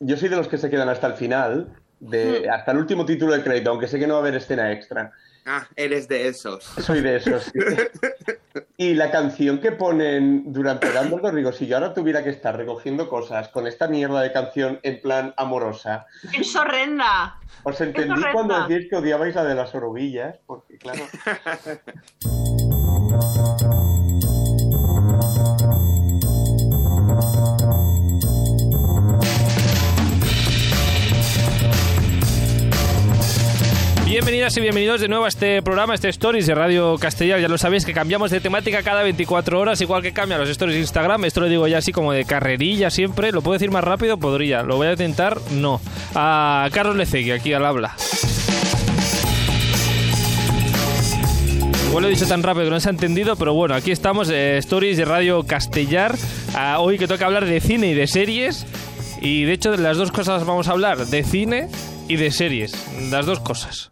yo soy de los que se quedan hasta el final, de, Hmm. hasta el último título de crédito, aunque sé que no va a haber escena extra. Ah, eres de esos. Soy de esos. sí. y la canción que ponen durante Dumbledore, digo, si yo ahora tuviera que estar recogiendo cosas con esta mierda de canción en plan amorosa, ¡Es horrenda! os entendí horrenda. cuando decís que odiabais la de las oruguillas, porque claro. Bienvenidas y bienvenidos de nuevo a este programa, este Stories de Radio Castellar. Ya lo sabéis que cambiamos de temática cada 24 horas, igual que cambian los Stories de Instagram. Esto lo digo ya así como de carrerilla siempre. ¿Lo puedo decir más rápido? Podría. ¿Lo voy a intentar? No. A Carlos Lecegui, aquí al habla. Igual lo he dicho tan rápido que no se ha entendido, pero bueno, aquí estamos, eh, Stories de Radio Castellar. Ah, hoy que toca hablar de cine y de series. Y de hecho, de las dos cosas vamos a hablar, de cine y de series. Las dos cosas.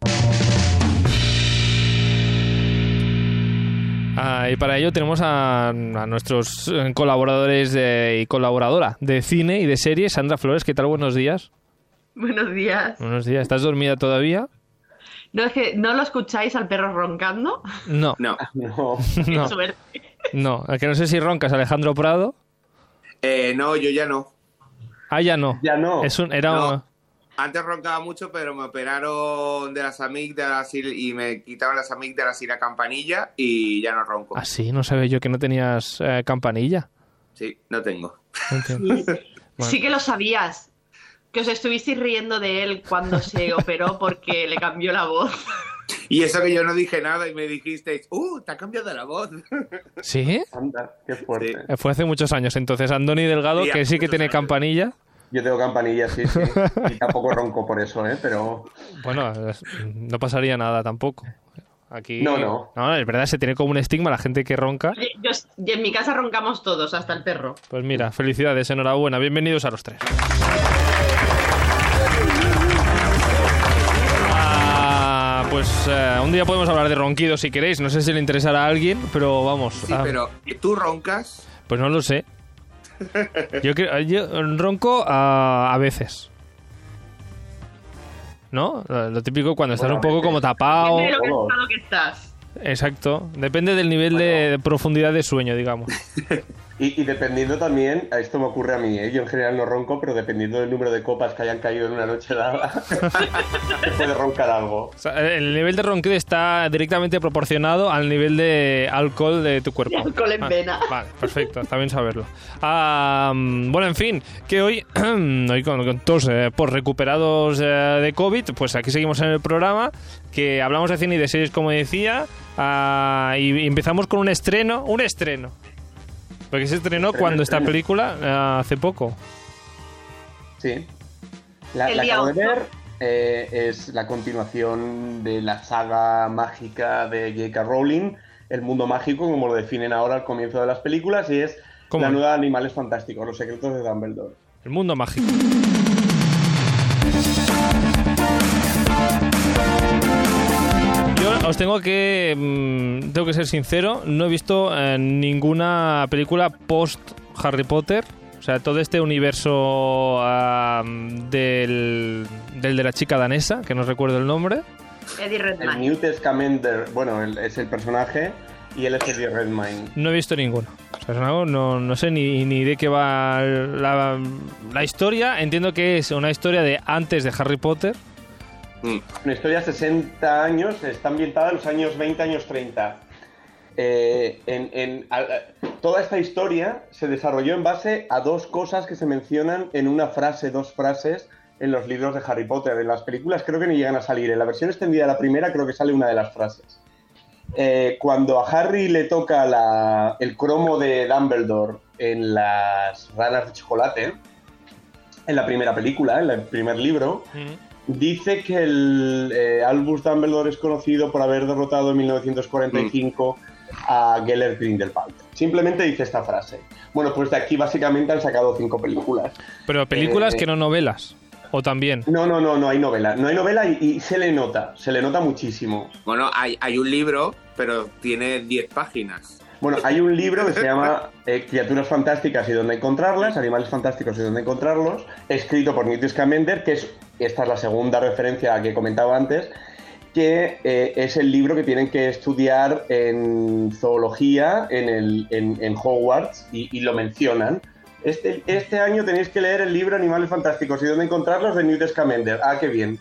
Ah, y para ello tenemos a, a nuestros eh, colaboradores de- y colaboradora de cine y de series, Sandra Flores. ¿Qué tal? Buenos días. Buenos días. Buenos días. ¿Estás dormida todavía? ¿No es que no lo escucháis al perro roncando? No, No. No. no, Suerte. no. A que no sé si roncas, Alejandro Prado. Eh, no, yo ya no. Ah, ya no. Ya no. Es un, era No. Antes roncaba mucho, pero me operaron de las amígdalas y, y me quitaron las amígdalas y la campanilla y ya no ronco. Ah, sí, no sabía yo que no tenías eh, campanilla. Sí, no tengo. No entiendo. Bueno. Sí que lo sabías. Que os estuvisteis riendo de él cuando se operó porque le cambió la voz. Y eso que yo no dije nada y me dijisteis, ¡uh! Te ha cambiado la voz. ¿Sí? Anda, qué fuerte. Sí. Eh, Fue hace muchos años entonces. Andoni Delgado, Sí, que sí que tiene años. campanilla. Yo tengo campanilla, sí, sí. Y tampoco ronco por eso, ¿eh? Pero Bueno, no pasaría nada tampoco. Aquí. No, no. No, es verdad, se tiene como un estigma la gente que ronca. Yo- y en mi casa roncamos todos, hasta el perro. Pues mira, felicidades, enhorabuena, bienvenidos a los tres. Ah, pues eh, un día podemos hablar de ronquidos si queréis, no sé si le interesará a alguien, pero vamos. Sí, ah, pero ¿tú roncas? Pues no lo sé. Yo, creo- yo ronco a, a veces. ¿No? Lo lo típico cuando estás Bueno, un poco como tapado. Depende de lo que estás. Exacto. Depende del nivel de profundidad de sueño, digamos. Y, y dependiendo también, a esto me ocurre a mí, ¿eh? yo en general no ronco, pero dependiendo del número de copas que hayan caído en una noche dada, se puede roncar algo. O sea, el nivel de ronquido está directamente proporcionado al nivel de alcohol de tu cuerpo. De alcohol en Ah, vena. Vale, perfecto, está bien saberlo. Ah, mm, bueno, en fin, que hoy, hoy con, con todos eh, por recuperados eh, de COVID, pues aquí seguimos en el programa, que hablamos de cine y de series, como decía, ah, y empezamos con un estreno, un estreno. Porque se estrenó cuando esta película, eh, hace poco. Sí. La, El la acabo de ver, eh, es la continuación de la saga mágica de J.K. Rowling, el mundo mágico, como lo definen ahora al comienzo de las películas, y es ¿Cómo? la nueva de Animales Fantásticos, los secretos de Dumbledore. El mundo mágico. Os tengo que mm, tengo que ser sincero, no he visto eh, ninguna película post Harry Potter, o sea, todo este universo ah, del, del de la chica danesa, que no recuerdo el nombre. Eddie El Redmayne. Newt Scamander, bueno, el- es el personaje, y él es Eddie Redmayne. No he visto ninguno. O sea, no, no, no sé ni, ni de qué va la, la historia. Entiendo que es una historia de antes de Harry Potter. Mm. Una historia de 60 años, está ambientada en los años 20, años 30. Eh, en- en- a- a- toda esta historia se desarrolló en base a dos cosas que se mencionan en una frase, dos frases en los libros de Harry Potter. En las películas creo que ni llegan a salir. En la versión extendida de la primera creo que sale una de las frases. Eh, cuando a Harry le toca la- el cromo de Dumbledore en las ranas de chocolate, en la primera película, en el primer libro, Dice que el eh, Albus Dumbledore es conocido por haber derrotado en 1945 a Gellert Grindelwald. Simplemente dice esta frase. Bueno, pues de aquí básicamente han sacado cinco películas. Pero películas Eh, que no novelas. O también. No, no, no, no hay novela. No hay novela y, y se le nota, se le nota muchísimo. Bueno, hay, hay un libro, pero tiene 10 páginas. Bueno, hay un libro que se llama eh, Criaturas Fantásticas y dónde encontrarlas, Animales Fantásticos y dónde encontrarlos, escrito por Newt Scamander, que es, esta es la segunda referencia que he comentado antes, que eh, es el libro que tienen que estudiar en zoología en, el, en, en Hogwarts y, y lo mencionan. Este, este año tenéis que leer el libro Animales Fantásticos y dónde encontrarlos de Newt Scamander. Ah, qué bien.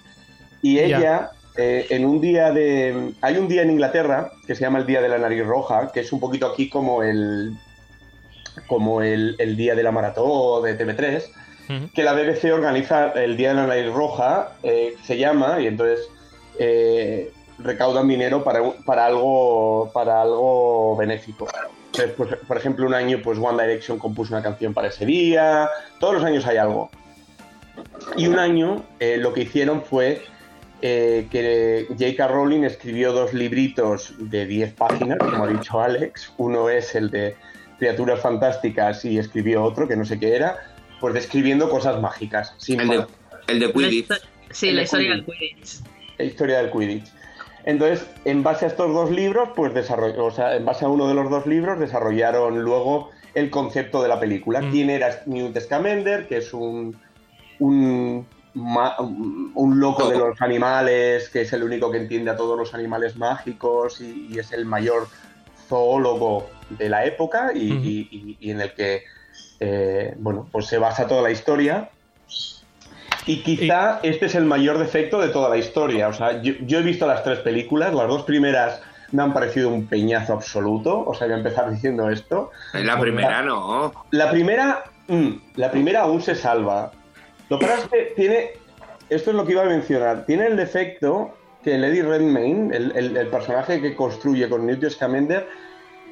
Y ella, eh, en un día de... Hay un día en Inglaterra que se llama el Día de la Nariz Roja, que es un poquito aquí como el como el, el Día de la Maratón de TV3, Que la BBC organiza el Día de la Nariz Roja, eh, se llama, y entonces eh, recaudan dinero para, para, algo, para algo benéfico. Entonces, pues, por ejemplo, un año pues One Direction compuso una canción para ese día, todos los años hay algo. Y un año eh, lo que hicieron fue eh, que J.K. Rowling escribió dos libritos de 10 páginas, como ha dicho Alex. Uno es el de Criaturas Fantásticas y escribió otro, que no sé qué era, pues describiendo cosas mágicas. Sin El de, el de Quidditch. Sí, El la de historia del Quidditch. La historia del Quidditch. Entonces, en base a estos dos libros, pues desarrolló, o sea, en base a uno de los dos libros, desarrollaron luego el concepto de la película. Mm. ¿Quién era Newt Scamander? Que es un, un, ma- un loco de los animales, que es el único que entiende a todos los animales mágicos y, y es el mayor zoólogo de la época y- y en el que, eh, bueno, pues se basa toda la historia. Y quizá este es el mayor defecto de toda la historia. O sea, yo, yo he visto las tres películas, las dos primeras me han parecido un peñazo absoluto. O sea, voy a empezar diciendo esto. En la primera no. La primera, mm, la primera aún se salva. Lo que pasa es que tiene, esto es lo que iba a mencionar, tiene el defecto que Lady Redmayne, el, el- el personaje que construye con Newt Scamander,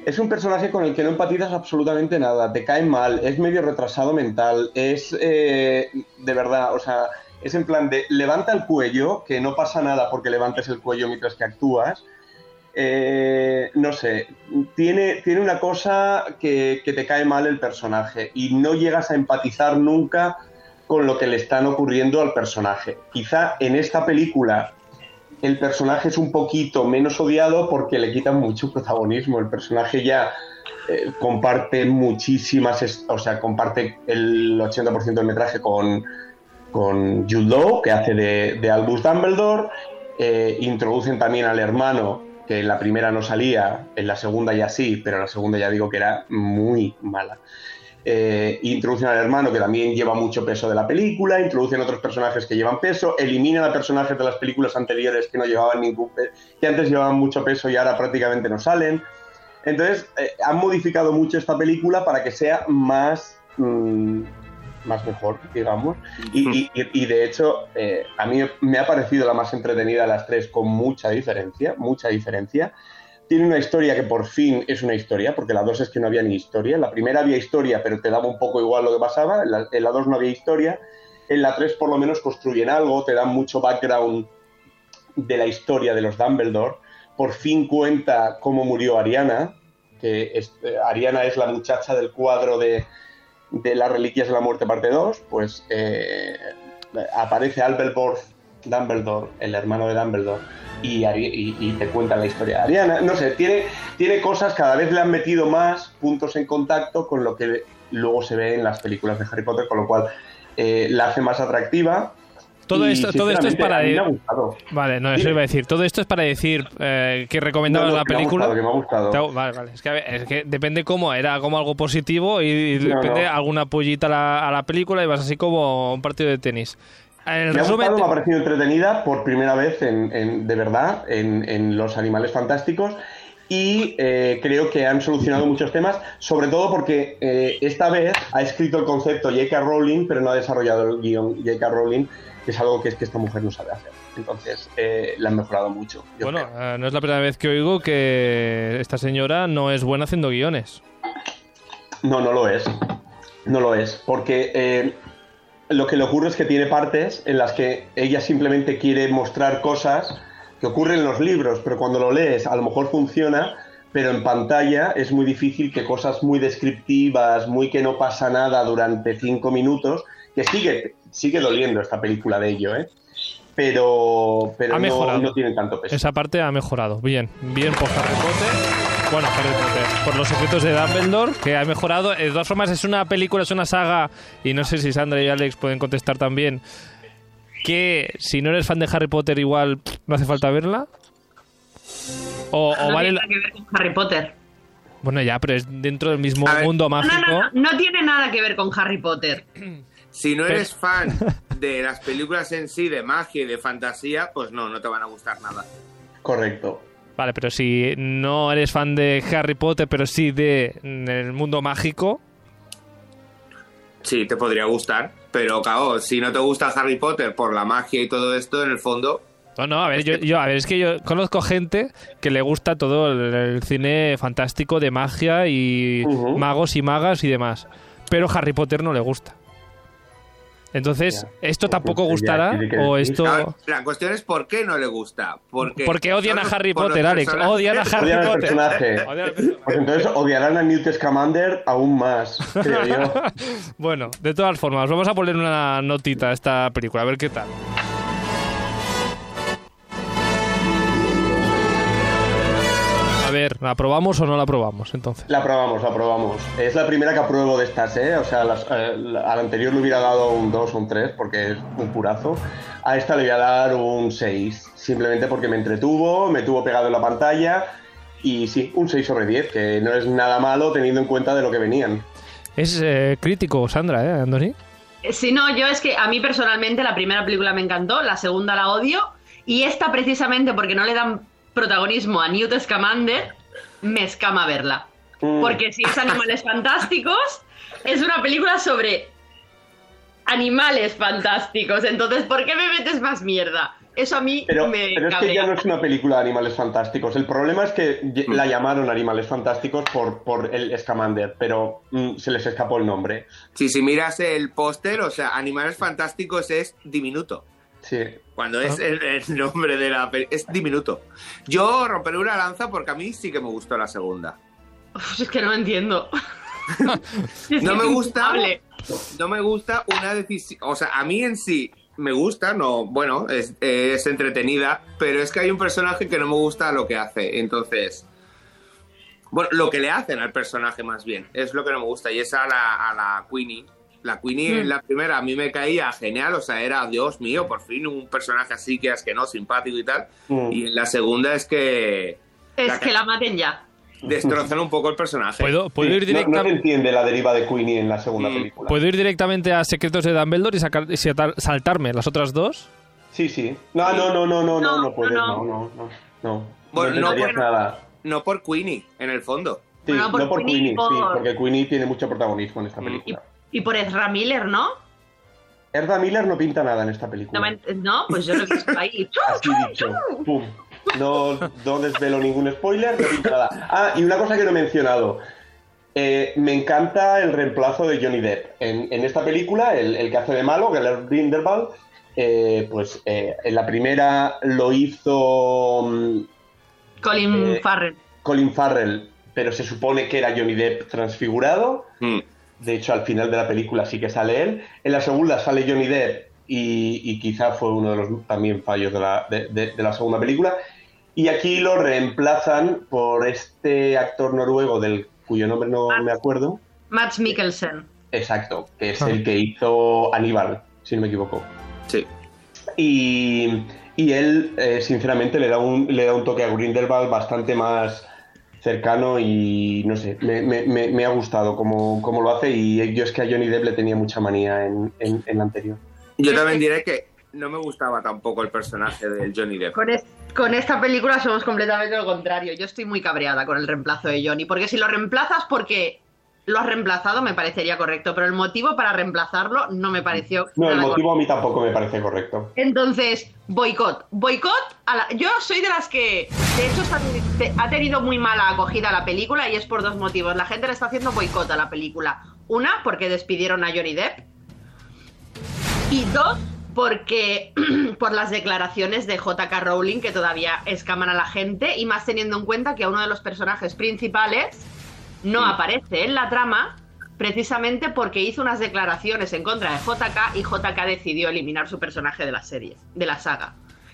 es un personaje con el que no empatizas absolutamente nada, te cae mal, es medio retrasado mental, es eh, de verdad, o sea, es en plan de levanta el cuello, que no pasa nada porque levantes el cuello mientras que actúas. Eh, no sé, tiene, tiene una cosa que, que te cae mal el personaje y no llegas a empatizar nunca con lo que le están ocurriendo al personaje. Quizá en esta película el personaje es un poquito menos odiado porque le quitan mucho protagonismo. El personaje ya eh, comparte muchísimas, o sea, comparte el 80% del metraje con, con Jude Law, que hace de, de Albus Dumbledore. Eh, introducen también al hermano, que en la primera no salía, en la segunda ya sí, pero en la segunda ya digo que era muy mala. Eh, introducen al hermano que también lleva mucho peso de la película, introducen otros personajes que llevan peso, eliminan a personajes de las películas anteriores que no llevaban ningún pe- que antes llevaban mucho peso y ahora prácticamente no salen. Entonces, eh, han modificado mucho esta película para que sea más, mm, más mejor, digamos. Y, y- y- y, de hecho, eh, a mí me ha parecido la más entretenida de las tres, con mucha diferencia, mucha diferencia. Tiene una historia que por fin es una historia, porque la dos es que no había ni historia. En la primera había historia, pero te daba un poco igual lo que pasaba. En la, en la dos no había historia. En la tres por lo menos construyen algo, te dan mucho background de la historia de los Dumbledore. Por fin cuenta cómo murió Ariana, que eh, Ariana es la muchacha del cuadro de, de las Reliquias de la Muerte parte 2, pues eh, aparece Albert Borth Dumbledore, el hermano de Dumbledore, y, Ari- y- y te cuentan la historia de Ariana. No sé, tiene, tiene cosas, cada vez le han metido más puntos en contacto con lo que luego se ve en las películas de Harry Potter, con lo cual eh, la hace más atractiva. Todo esto, todo esto es para... Vale, no, eso Dime. iba a decir. Todo esto es para decir eh, que recomendabas No, no, la que me ha película. gustado, que me ha gustado. Te ha- Vale, vale. Es que, a ver, es que depende cómo. Era como algo positivo y, No, depende alguna pollita a la, a la película y vas así como un partido de tenis. El Me ha gustado, me ha parecido entretenida por primera vez en, en- de verdad en, en Los Animales Fantásticos y eh, creo que han solucionado muchos temas, sobre todo porque eh, esta vez ha escrito el concepto J.K. Rowling, pero no ha desarrollado el guion J.K. Rowling, que es algo que es que esta mujer no sabe hacer. Entonces, eh, la han mejorado mucho. bueno, creo. eh, no es la primera vez que oigo que esta señora no es buena haciendo guiones. No, no lo es. No lo es. Porque eh, lo que le ocurre es que tiene partes en las que ella simplemente quiere mostrar cosas que ocurren en los libros, pero cuando lo lees a lo mejor funciona, pero en pantalla es muy difícil que cosas muy descriptivas, muy que no pasa nada durante cinco minutos, que sigue, sigue doliendo esta película de ello, ¿eh? Pero, pero Ha no, no tiene tanto peso. Esa parte ha mejorado. Bien, bien por Harry Potter. Bueno, Harry Potter. Por los secretos de Dumbledore, que ha mejorado. De todas formas, es una película, es una saga, y no sé si Sandra y Alex pueden contestar también, que si no eres fan de Harry Potter, igual no hace falta verla. O, o no vale. tiene nada que ver con Harry Potter. Bueno, ya, pero es dentro del mismo mundo mágico. no, no, no tiene nada que ver con Harry Potter. Si no eres fan de las películas en sí, de magia y de fantasía, pues no, no te van a gustar nada. Correcto. Vale, pero si no eres fan de Harry Potter, pero sí de mm, el mundo mágico. Sí, te podría gustar, pero claro, si no te gusta Harry Potter por la magia y todo esto, en el fondo, No, no, a ver, yo, yo- a ver, es que yo conozco gente que le gusta todo el, el cine fantástico de magia y magos y magas y demás. Pero Harry Potter no le gusta. Entonces, Ya. ¿esto Pues tampoco ya gustará? ¿O esto...? la cuestión es por qué no le gusta. Porque, Porque odian a Harry Potter, Alex. Odian a Harry Odian al Potter. personaje. Odian al personaje. Pues entonces odiarán a Newt Scamander aún más, creo yo. Bueno, de todas formas, vamos a poner una notita a esta película, a ver qué tal. Ver, ¿la aprobamos o no la aprobamos entonces? La probamos, la probamos. Es la primera que apruebo de estas, ¿eh? O sea, las- eh, la- al anterior le hubiera dado un 2 o un 3 porque es un purazo. A esta le voy a dar un 6, simplemente porque me entretuvo, me tuvo pegado en la pantalla y sí, un 6 sobre 10, que no es nada malo teniendo en cuenta de lo que venían. Es eh, crítico, Sandra, ¿eh, Andoni? Eh, Si no, yo es que a mí personalmente la primera película me encantó, la segunda la odio, y esta precisamente porque no le dan protagonismo a Newt Scamander, me escama verla. Mm. Porque si es Animales Fantásticos, es una película sobre animales fantásticos. Entonces, ¿por qué me metes más mierda? Eso a mí Pero, me pero es que ya no es una película de animales fantásticos. El problema es que ye- la llamaron Animales Fantásticos por, por el Scamander, pero mm, se les escapó el nombre. Sí, si miras el póster, o sea, Animales Fantásticos es diminuto. Sí. Cuando es el, el nombre de la película, es diminuto. Yo romperé una lanza porque a mí sí que me gustó la segunda. Uf, es que no entiendo. No me gusta. No me gusta una decisión. O sea, a mí en sí me gusta, no, bueno, es, es entretenida, pero es que hay un personaje que no me gusta lo que hace. Entonces. Bueno, lo que le hacen al personaje más bien, es lo que no me gusta. Y es a la, a la Queenie. La Queenie Mm. en la primera a mí me caía genial, o sea, era Dios mío, por fin un personaje así que es que no, simpático y tal. Mm. Y en la segunda es que Es La que la maten ya. destrozan un poco el personaje. ¿Puedo, puedo Sí, ir no- no, se directamente... entiende la deriva de Queenie en la segunda Mm, película. ¿Puedo ir directamente a Secretos de Dumbledore y, sacar, y saltar- saltarme las otras dos? Sí, sí. No, no, no, no, no, no, No, no puedes, no. no, no, no. No, Bueno, no no, bueno. nada. No por Queenie, en el fondo. Sí, Bueno, por no por Queenie, Queenie, por- sí, porque Queenie tiene mucho protagonismo en esta Mm. película. Y por Ezra Miller, ¿no? Erda Miller no pinta nada en esta No, película. me no, pues yo lo he visto ahí. Así dicho. Pum. No, no desvelo ningún spoiler, no pinta nada. Ah, y una cosa que no he mencionado. Eh, me encanta el reemplazo de Johnny Depp. En, en esta película, el, el que hace de malo, Gellert Grindelwald, eh, pues eh, en la primera lo hizo mm, Colin Eh, Farrell. Colin Farrell, pero se supone que era Johnny Depp transfigurado. Mm. De hecho, al final de la película sí que sale él. En la segunda sale Johnny Depp y, y quizá fue uno de los también fallos de la, de- de- de la segunda película. Y aquí lo reemplazan por este actor noruego del cuyo nombre no me acuerdo. Max Mikkelsen. Exacto, que es Ah. el que hizo Aníbal, si no me equivoco. Sí. Y, y él, eh, sinceramente, le da, un, le da un toque a Grindelwald bastante más cercano y no sé, me, me- me- me ha gustado cómo, cómo lo hace y yo es que a Johnny Depp le tenía mucha manía en, en, en la anterior. Yo también diré que no me gustaba tampoco el personaje del Johnny Depp. Con, es- con esta película somos completamente lo contrario. Yo estoy muy cabreada con el reemplazo de Johnny, porque si lo reemplazas porque lo has reemplazado me parecería correcto, pero el motivo para reemplazarlo no me pareció No, el motivo a mí tampoco me parece correcto. Entonces, boicot. Boicot, a la- yo soy de las que, de hecho, está- ha tenido muy mala acogida la película y es por dos motivos. La gente le está haciendo boicot a la película. Una, porque despidieron a Johnny Depp. Y dos, porque por las declaraciones de JK Rowling que todavía escaman a la gente y más teniendo en cuenta que a uno de los personajes principales no aparece en la trama precisamente porque hizo unas declaraciones en contra de JK y JK decidió eliminar su personaje de la serie, de la saga.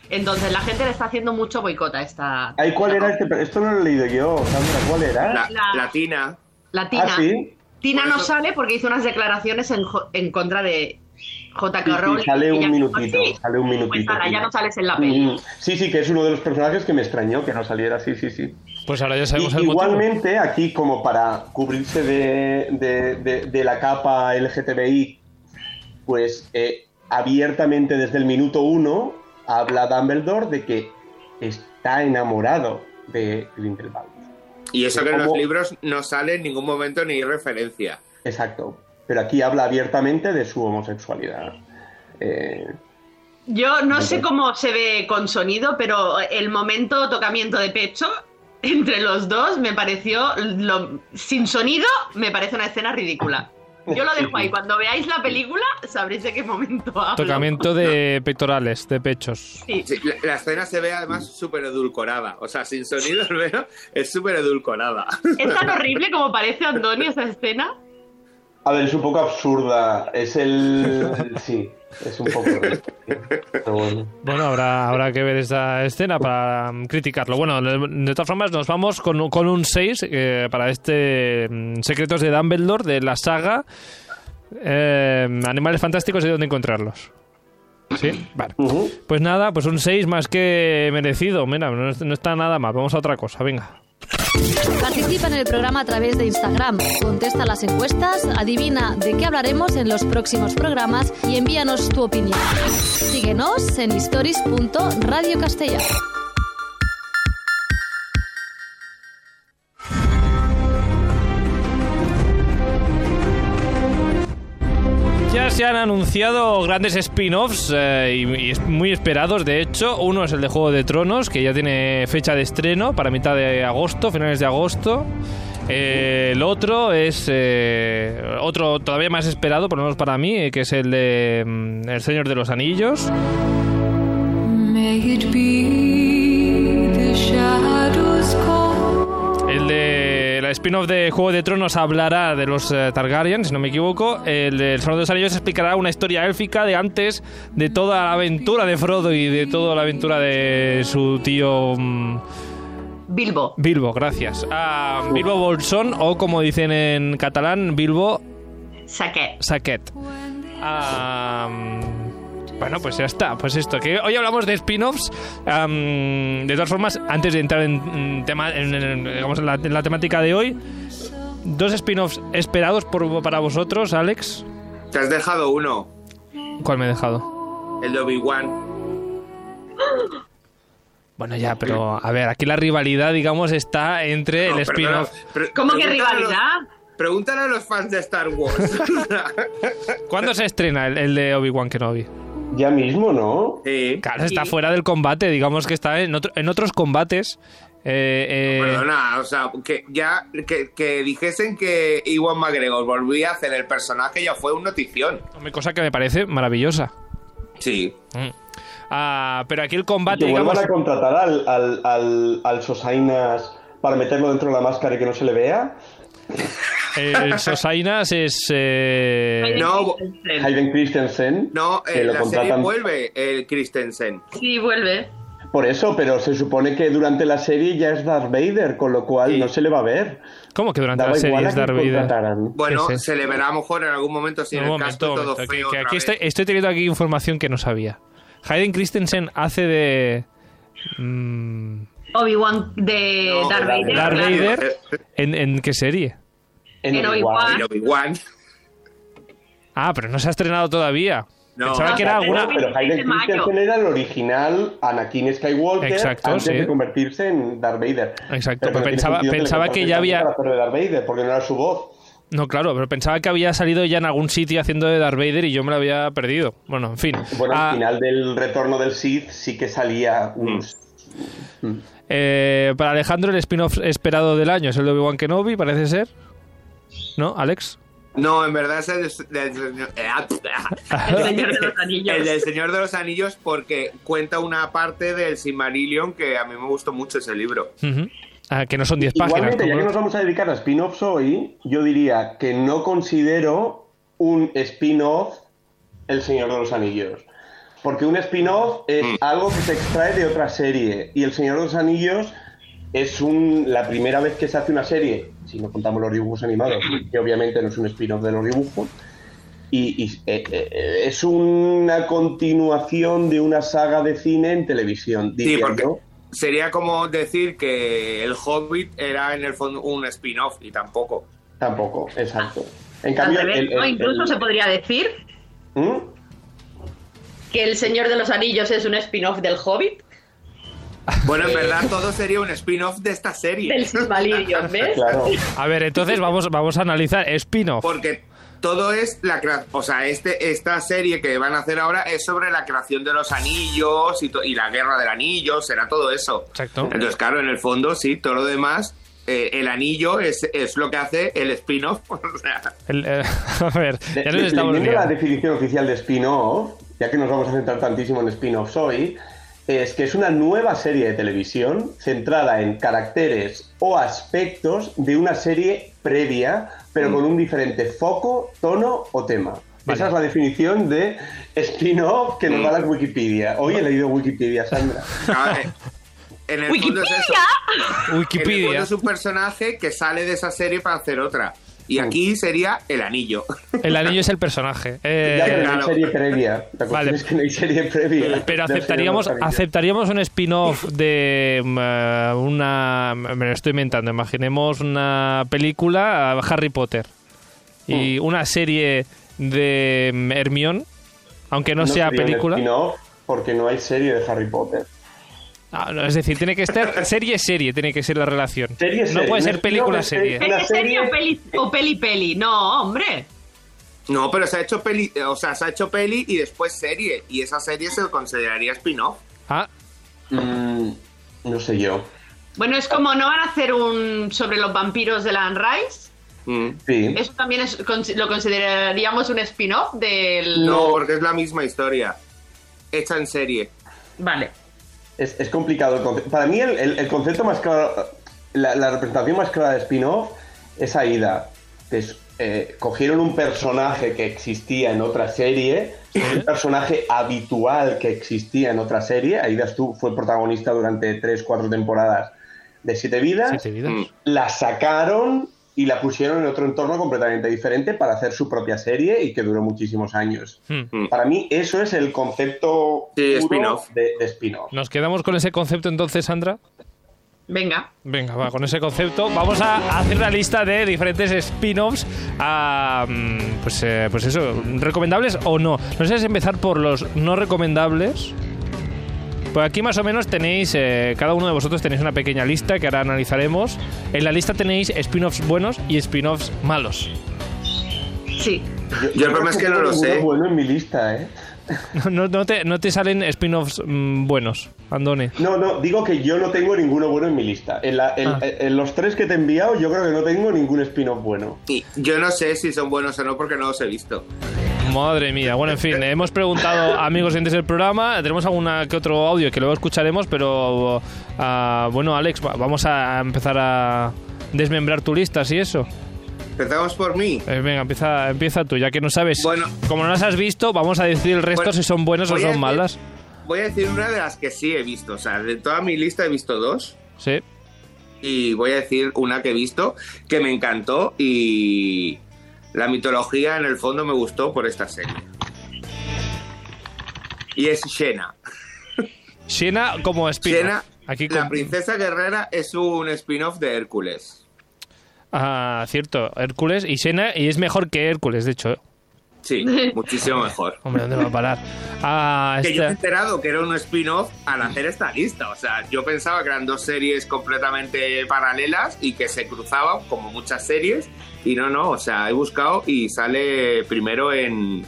Entonces la gente le está haciendo mucho boicot a esta. Ay, ¿cuál era este? Esto no lo he leído yo, Sandra, ¿cuál era? La, La- la Tina. La Tina. Ah, sí. Tina Por no eso- sale porque hizo unas declaraciones en, jo- en contra de JK Sí, sí, Rowling. sale y un dijo, minutito, "Sí, sale un Pues minutito. ahora sí. ya no sales en la peli. Mm, Sí, sí, que es uno de los personajes que me extrañó que no saliera, sí, sí, sí. Pues ahora ya sabemos Y- el motivo. igualmente, aquí como para cubrirse de, de- de- de la capa LGTBI, pues eh, abiertamente desde el minuto uno habla Dumbledore de que está enamorado de Grindelwald. Y eso que en los libros no sale en ningún momento ni referencia. Exacto. Pero aquí habla abiertamente de su homosexualidad. Eh, Yo no sé cómo se ve con sonido, pero el momento tocamiento de pecho entre los dos me pareció, lo- sin sonido, me parece una escena ridícula. Yo lo dejo ahí. Cuando veáis la película, sabréis de qué momento hablo. Tocamiento de pectorales, de pechos. Sí. Sí, la, la escena se ve además súper edulcorada. O sea, sin sonido, pero es súper edulcorada. Es tan horrible como parece Antonio esa escena. A ver, es un poco absurda. Es el... Sí, es un poco... Pero bueno. Bueno, habrá, habrá que ver esta escena para mm, criticarlo. Bueno, de, todas formas, nos vamos con, un- con un 6 eh, para este mm, Secretos de Dumbledore de la saga eh, Animales Fantásticos y dónde encontrarlos. ¿Sí? Vale. Pues nada, pues un 6 más que merecido. Mira, no, no está nada mal. Vamos a otra cosa, venga. Participa en el programa a través de Instagram, contesta las encuestas, adivina de qué hablaremos en los próximos programas y envíanos tu opinión. Síguenos en stories.radiocastellano. se han anunciado grandes spin-offs eh, y, y muy esperados, de hecho. Uno es el de Juego de Tronos, que ya tiene fecha de estreno para mitad de agosto, finales de agosto. Eh, el otro es eh, otro todavía más esperado, por lo menos para mí, que es el de mm, El Señor de los Anillos. Spin-off de Juego de Tronos hablará de los eh, Targaryen, si no me equivoco. El de El Señor de los Anillos explicará una historia élfica de antes de toda la aventura de Frodo y de toda la aventura de su tío mm, Bilbo. Bilbo, gracias. Ah, Bilbo Bolsón, o como dicen en catalán, Bilbo Saqué. Saquet. Ah, mm, bueno, pues ya está. Pues esto, que hoy hablamos de spin-offs. De todas formas, antes de entrar en, tema, en, en- digamos, en la, en la temática de hoy, dos spin-offs esperados por, para vosotros, Alex. Te has dejado uno, ¿Cuál me he dejado? el de Obi-Wan. Bueno, ya, pero a ver, aquí la rivalidad, digamos, está entre No, el spin-off. ¿Cómo que rivalidad? Pregúntale a los fans de Star Wars. ¿Cuándo se estrena el, el de Obi-Wan Kenobi? Ya mismo, ¿no? sí. Claro, está Sí. fuera del combate, digamos que está en, otro- en otros combates. Eh, eh, Perdona, o sea, que ya que, que dijesen que Iwan McGregor volvía a hacer el personaje ya fue una notición. cosa que me parece maravillosa. Sí. Mm. Ah, pero aquí el combate, que vuelvan digamos. a contratar al, al, al, al Sosainas para meterlo dentro de la máscara y que no se le vea. El Sosainas es. eh, No, Hayden Christensen. No, lo la serie vuelve el Christensen. Sí, vuelve. por eso, pero se supone que durante la serie ya es Darth Vader, con lo cual Sí. no se le va a ver. ¿Cómo que durante Daba la serie es Darth Vader? Bueno, se le verá a lo mejor en algún momento si en el casco momento, todo momento, feo. que otra aquí vez. estoy, estoy teniendo aquí información que no sabía. Hayden Christensen hace de. mm, Obi-Wan de No, Darth Vader. Darth. Vader. ¿en, en qué serie? En Obi-Wan. Ah, pero no se ha estrenado todavía. No. Pensaba No, que era alguna. Pero Hayden. Christensen era el original Anakin Skywalker Exacto, antes sí. de convertirse en Darth Vader. Exacto, pero pensaba- que ya había- para de Darth Vader, porque no era su voz. No, claro, pero pensaba que había salido ya en algún sitio haciendo de Darth Vader y yo me lo había perdido. Bueno, en fin. Bueno, Ah, al final del retorno del Sith sí que salía un... eh, para Alejandro, el spin-off esperado del año es el de Obi-Wan Kenobi, parece ser. ¿No, Alex? No, en verdad es el del señor, de los Anillos. el del Señor de los Anillos porque cuenta una parte del Silmarillion que a mí me gustó mucho ese libro. Ah, que no son 10 páginas. Igualmente, ya que nos vamos a dedicar a spin-offs hoy, yo diría que no considero un spin-off El Señor de los Anillos. Porque un spin-off es Mm. algo que se extrae de otra serie. Y El Señor de los Anillos es un, la primera vez que se hace una serie, si no contamos los dibujos animados, que obviamente no es un spin-off de los dibujos. Y, y, eh, eh, es una continuación de una saga de cine en televisión. Sí, porque sería como decir que el Hobbit era en el fondo un spin-off y tampoco. Tampoco, exacto. En Al cambio, revés, el- ¿no? el- Incluso el- se podría decir ¿Mm? que El Señor de los Anillos es un spin-off del Hobbit, Bueno, en verdad todo sería un spin-off de esta serie. del Silmarillion, ¿ves? Claro. A ver, entonces vamos, vamos a analizar spin-off. Porque todo es la o sea, este, esta serie que van a hacer ahora es sobre la creación de los anillos y, y la guerra del anillo, será todo eso. Exacto. Entonces, claro, en el fondo, sí, todo lo demás, eh, el anillo es, es lo que hace el spin-off. O sea, El, eh, a ver, Le- ya nos le- estamos leyendo la definición oficial de spin-off, ya que nos vamos a centrar tantísimo en spin-offs hoy, es que es una nueva serie de televisión centrada en caracteres o aspectos de una serie previa, pero Mm. con un diferente foco, tono o tema. Vale. Esa es la definición de spin-off que nos Mm. da la Wikipedia. Hoy he leído Wikipedia, Sandra. en el fondo es eso. En el fondo Wikipedia. es un personaje que sale de esa serie para hacer otra. Y aquí sería el anillo. El anillo es el personaje. Eh, ya, pero no hay claro. serie previa. La Vale. es que no hay serie previa. Pero aceptaríamos, aceptaríamos un spin-off de mm, eh, una... Me lo estoy inventando. Imaginemos una película, eh, Harry Potter. Y Mm. una serie de mm, Hermione, aunque no, sea sería un película. spin-off porque no hay serie de Harry Potter. Ah, no, es decir, tiene que estar serie-serie, tiene que ser la relación. Serie, no serie. puede Un ser película-serie. ¿Es serie serie- o peli, o peli peli? No, hombre. No, pero se ha hecho peli, o sea, se ha hecho peli y después serie. Y esa serie se consideraría spin-off. Ah, Mm, no sé yo. Bueno, es como no van a hacer un sobre los vampiros de la Anne Rice. Mm. Sí. Eso también es, lo consideraríamos un spin-off del. No, porque es la misma historia. Hecha en serie. Vale. Es, es complicado el concepto. Para mí el, el- el concepto más claro, la, la representación más clara de spin-off es Aida. Es, eh, cogieron un personaje que existía en otra serie, un personaje habitual que existía en otra serie. Aida fue protagonista durante 3-4 temporadas de Siete Vidas. siete vidas. Mm. la sacaron y la pusieron en otro entorno completamente diferente para hacer su propia serie y que duró muchísimos años. Hmm. Mm. Para mí eso es el concepto Sí, spin-off. de, de spin-off. ¿Nos quedamos con ese concepto entonces, Sandra? Venga. Venga, va, con ese concepto vamos a hacer una lista de diferentes spin-offs, ah, mm, pues, eh, pues eso, recomendables o no. No sé si empezar por los no recomendables. Pues aquí más o menos tenéis, eh, cada uno de vosotros tenéis una pequeña lista que ahora analizaremos. En la lista tenéis spin-offs buenos y spin-offs malos. Sí. Yo el problema es que no tengo lo ninguno sé. bueno en mi lista, ¿eh? No, no te, no te salen spin-offs mm, buenos, Andone. No, no, digo que yo no tengo ninguno bueno en mi lista. En, la- en- Ah. en los tres que te he enviado, yo creo que no tengo ningún spin-off bueno. Y yo no sé si son buenos o no porque no los he visto. Madre mía. Bueno, en fin, hemos preguntado a amigos oyentes del programa. Tenemos alguna que otro audio que luego escucharemos, pero ah, bueno, Alex, va- vamos a empezar a desmembrar tu lista, ¿sí eso? Empezamos por mí. Eh, venga, empieza, empieza tú, ya que no sabes. Bueno. como no las has visto, vamos a decir el resto Bueno, si son buenas o son decir- malas. Voy a decir una de las que sí he visto. O sea, de toda mi lista he visto dos. Sí. Y voy a decir una que he visto que me encantó y la mitología en el fondo me gustó por esta serie. Y es Xena. Xena como spin Xena, Aquí la princesa guerrera, es un spin-off de Hércules. Ah, cierto, Hércules y Xena, y es mejor que Hércules, de hecho. Sí, muchísimo mejor. Hombre, ¿dónde va a parar? Ah, Que yo me he esta- enterado que era un spin-off al hacer esta lista. O sea, yo pensaba que eran dos series completamente paralelas y que se cruzaban como muchas series. Y no, no, o sea, he buscado y sale primero en,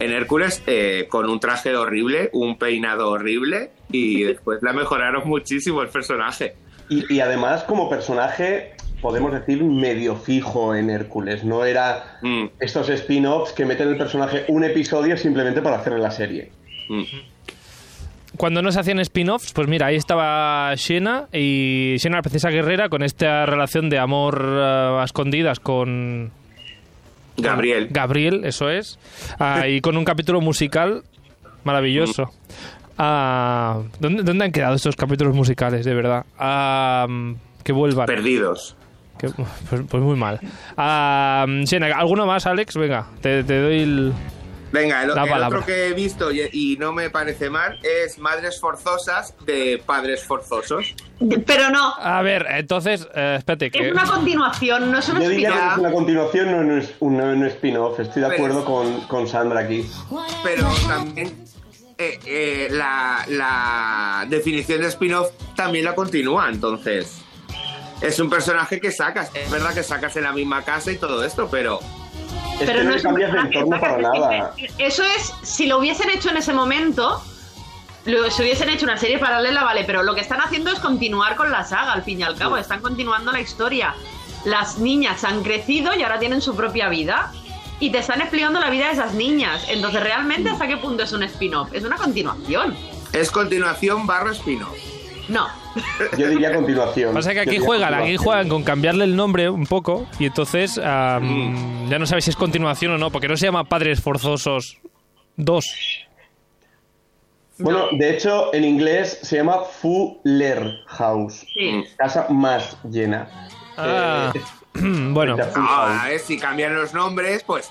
en Hércules eh, con un traje horrible, un peinado horrible y después la mejoraron muchísimo el personaje. Y, y además, como personaje, podemos decir medio fijo en Hércules. No era Mm, estos spin-offs que meten el personaje un episodio simplemente para hacerle la serie. mm. Cuando no se hacían spin-offs, pues mira, ahí estaba Xena y Xena la princesa guerrera con esta relación de amor eh, a escondidas con Gabriel. Gabriel, eso es. Ah, y con un capítulo musical Maravilloso. Ah, ¿dónde, dónde han quedado estos capítulos musicales, de verdad? Ah, que vuelvan. Perdidos. Que- pues, pues muy mal. Siena, ¿alguno más, Alex? Venga, te, te doy el... Venga, el, La el palabra. otro que he visto y, y no me parece mal es Madres Forzosas de Padres Forzosos. Pero no, A ver, entonces, eh, espérate, que... es una continuación, no es un Yo diría que spin-off. es una continuación, no, no es un, no- no es spin-off. Estoy de Pero- acuerdo con, con Sandra aquí. Pero también eh, eh, la, la definición de spin-off también la continúa, entonces. Es un personaje que sacas. Es verdad que sacas en la misma casa y todo esto, pero Es Pero que no, es un cambias de personaje, entorno para nada. Eso es, si lo hubiesen hecho en ese momento, lo, si hubiesen hecho una serie paralela, vale, pero lo que están haciendo es continuar con la saga, al fin y al cabo, están continuando la historia. Las niñas han crecido y ahora tienen su propia vida. Y te están explicando la vida de esas niñas. Entonces, ¿realmente hasta qué punto es un spin-off? Es una continuación. es continuación barra spin-off. No. Yo diría continuación. Pasa que aquí juegan, aquí juegan con cambiarle el nombre un poco y entonces am, ya no sabes si es continuación o no, porque no se llama Padres Forzosos 2. Bueno, de hecho, en inglés se llama Fuller House. Sí. Casa más llena. Ah, Eh, bueno, Ah, eh, si cambian los nombres, pues.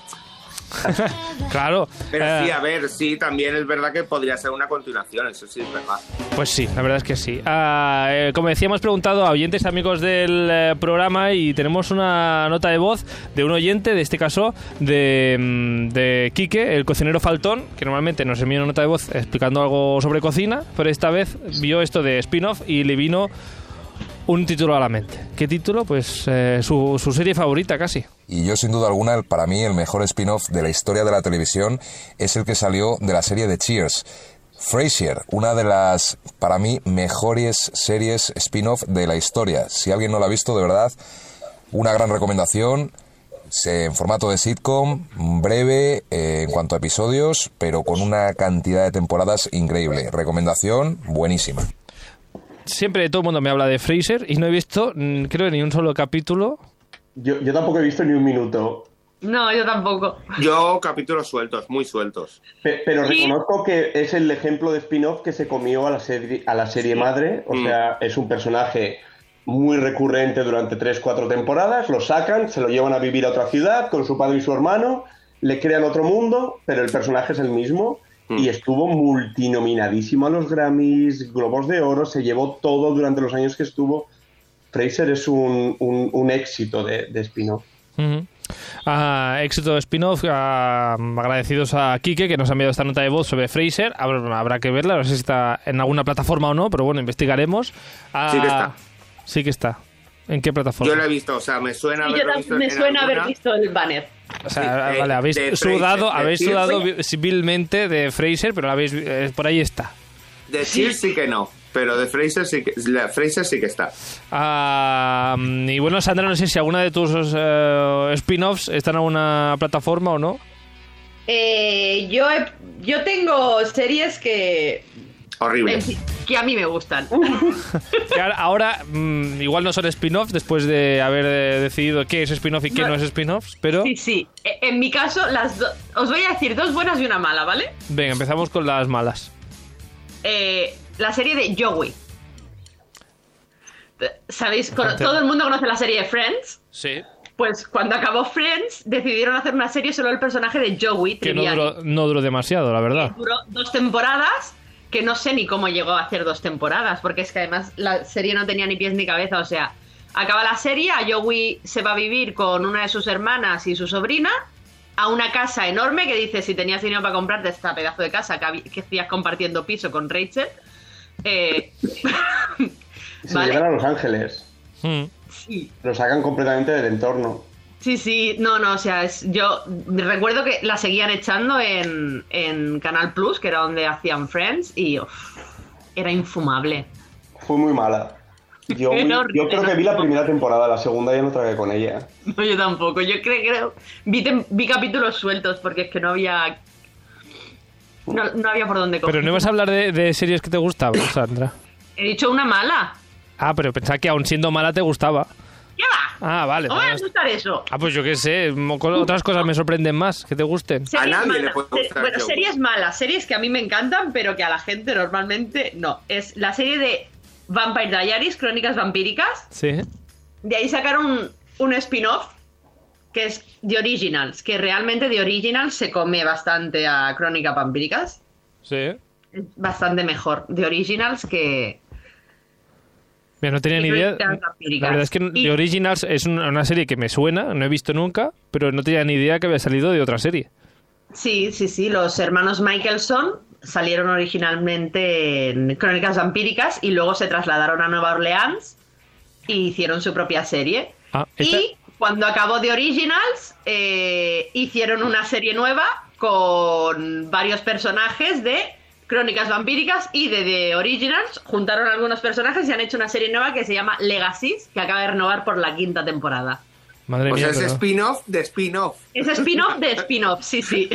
claro. Pero eh, sí, a ver, sí, también es verdad que podría ser una continuación, eso sí es verdad. Pues sí, la verdad es que sí. Ah, eh, como decía, hemos preguntado a oyentes amigos del eh, programa y tenemos una nota de voz de un oyente, de este caso, de, mm, de Quique, el cocinero faltón, que normalmente nos envía una nota de voz explicando algo sobre cocina, pero esta vez vio esto de spin-off y le vino un título a la mente. ¿Qué título? Pues eh, su, su serie favorita casi. Y yo sin duda alguna, para mí el mejor spin-off de la historia de la televisión es el que salió de la serie de Cheers. Frasier, una de las, para mí, mejores series spin-off de la historia. Si alguien no la ha visto, de verdad, una gran recomendación. En formato de sitcom, breve eh, en cuanto a episodios, pero con una cantidad de temporadas increíble. Recomendación buenísima. Siempre todo el mundo me habla de Fraser y no he visto, mm, creo, ni un solo capítulo. Yo, yo tampoco he visto ni un minuto. No, yo tampoco. Yo, capítulos sueltos, muy sueltos. Pe- Pero Sí. reconozco que es el ejemplo de spin-off que se comió a la serie, a la serie madre. O Mm. sea, es un personaje muy recurrente durante 3-4 temporadas. Lo sacan, se lo llevan a vivir a otra ciudad con su padre y su hermano. Le crean otro mundo, pero el personaje es el mismo. Mm. Y estuvo multinominadísimo a los Grammys, Globos de Oro. Se llevó todo durante los años que estuvo. Fraser es un, un- un éxito de, de spin-off. Ah, éxito de spin-off, ah, agradecidos a Kike que nos ha enviado esta nota de voz sobre Fraser. Habrá, habrá que verla, no sé si está en alguna plataforma o no, pero bueno, investigaremos. Ah, Sí que está. Sí que está. ¿En qué plataforma? Yo lo he visto, o sea, me suena Y yo haberlo visto me en suena haber visto el banner. O sea, Sí, eh, vale, habéis de sudado, Fraser, habéis de sudado civilmente de Fraser, pero habéis, eh, por ahí está. De Cheers sí que no, pero de Fraser sí que, la Fraser sí que está. Ah, y bueno, Sandra, no sé si alguna de tus eh, spin-offs está en alguna plataforma o no. Eh, yo, he- yo tengo series que, Horrible. en fin, que a mí me gustan. Que ahora, mm, igual no son spin-offs después de haber eh, decidido qué es spin-off y qué no, No. es spin-offs, pero Sí, sí. E- En mi caso, las do- os voy a decir dos buenas y una mala, ¿vale? venga, empezamos con las malas. Eh, la serie de Joey. ¿Sabéis? Con- Bastante. todo el mundo conoce la serie de Friends. Sí. Pues cuando acabó Friends, decidieron hacer una serie solo del personaje de Joey. Que no duró, no duró demasiado, la verdad. Duró dos temporadas, que no sé ni cómo llegó a hacer dos temporadas, porque es que además la serie no tenía ni pies ni cabeza, o sea, acaba la serie, a Joey se va a vivir con una de sus hermanas y su sobrina a una casa enorme que dice, si tenías dinero para comprarte esta pedazo de casa que, hacías compartiendo piso con Rachel, eh, Se ¿vale? llegan a Los Ángeles. Mm. Sí. Lo sacan completamente del entorno. Sí, sí, no, no, o sea, es, yo recuerdo que la seguían echando en, en Canal Plus, que era donde hacían Friends, y uf, era infumable. Fue muy mala. Yo, yo creo que vi la primera temporada, la segunda ya no tragué con ella. No, yo tampoco, yo creo, creo vi, tem- vi capítulos sueltos porque es que no había... No, no había por dónde coger. Pero no ibas a hablar de, de series que te gustaban, Sandra. He dicho una mala. Ah, pero pensaba que aún siendo mala te gustaba. ¿Qué va? Ah, vale. ¿Cómo me va a gustar eso? Ah, pues yo qué sé, otras cosas me sorprenden más, que te gusten. Series nadie le malas. puede gustar bueno, series malas, series que a mí me encantan, pero que a la gente normalmente no. Es la serie de Vampire Diaries, Crónicas Vampíricas. Sí. De ahí sacaron un, un spin-off que es The Originals, que realmente The Originals se come bastante a Crónicas Vampíricas. Sí. Es bastante mejor The Originals que... Mira, no tenía ni idea. La verdad es que Y- The Originals es una, una serie que me suena, no he visto nunca, pero no tenía ni idea que había salido de otra serie. Sí, sí, sí. Los hermanos Michelson salieron originalmente en Crónicas Vampíricas y luego se trasladaron a Nueva Orleans y hicieron su propia serie. Ah, esta- Y cuando acabó The Originals, eh, hicieron una serie nueva con varios personajes de Crónicas Vampíricas y de The Originals. Juntaron algunos personajes y han hecho una serie nueva que se llama Legacies, que acaba de renovar por la quinta temporada. Madre O mía. sea, es pero, spin-off de spin-off. Es spin-off de spin-off, sí, sí.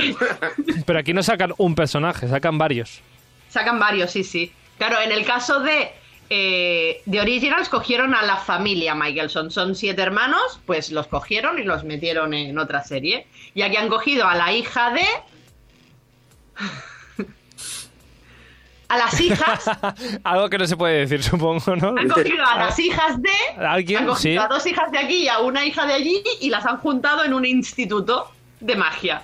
pero aquí no sacan un personaje, sacan varios. Sacan varios, sí, sí. Claro, en el caso de eh, The Originals cogieron a la familia Michelson. Son siete hermanos, pues los cogieron y los metieron en otra serie. Y aquí han cogido a la hija de... a las hijas. Algo que no se puede decir, supongo, ¿no? Han cogido a las hijas de... ¿Alguien? Han cogido Sí. a dos hijas de aquí y a una hija de allí y las han juntado en un instituto de magia.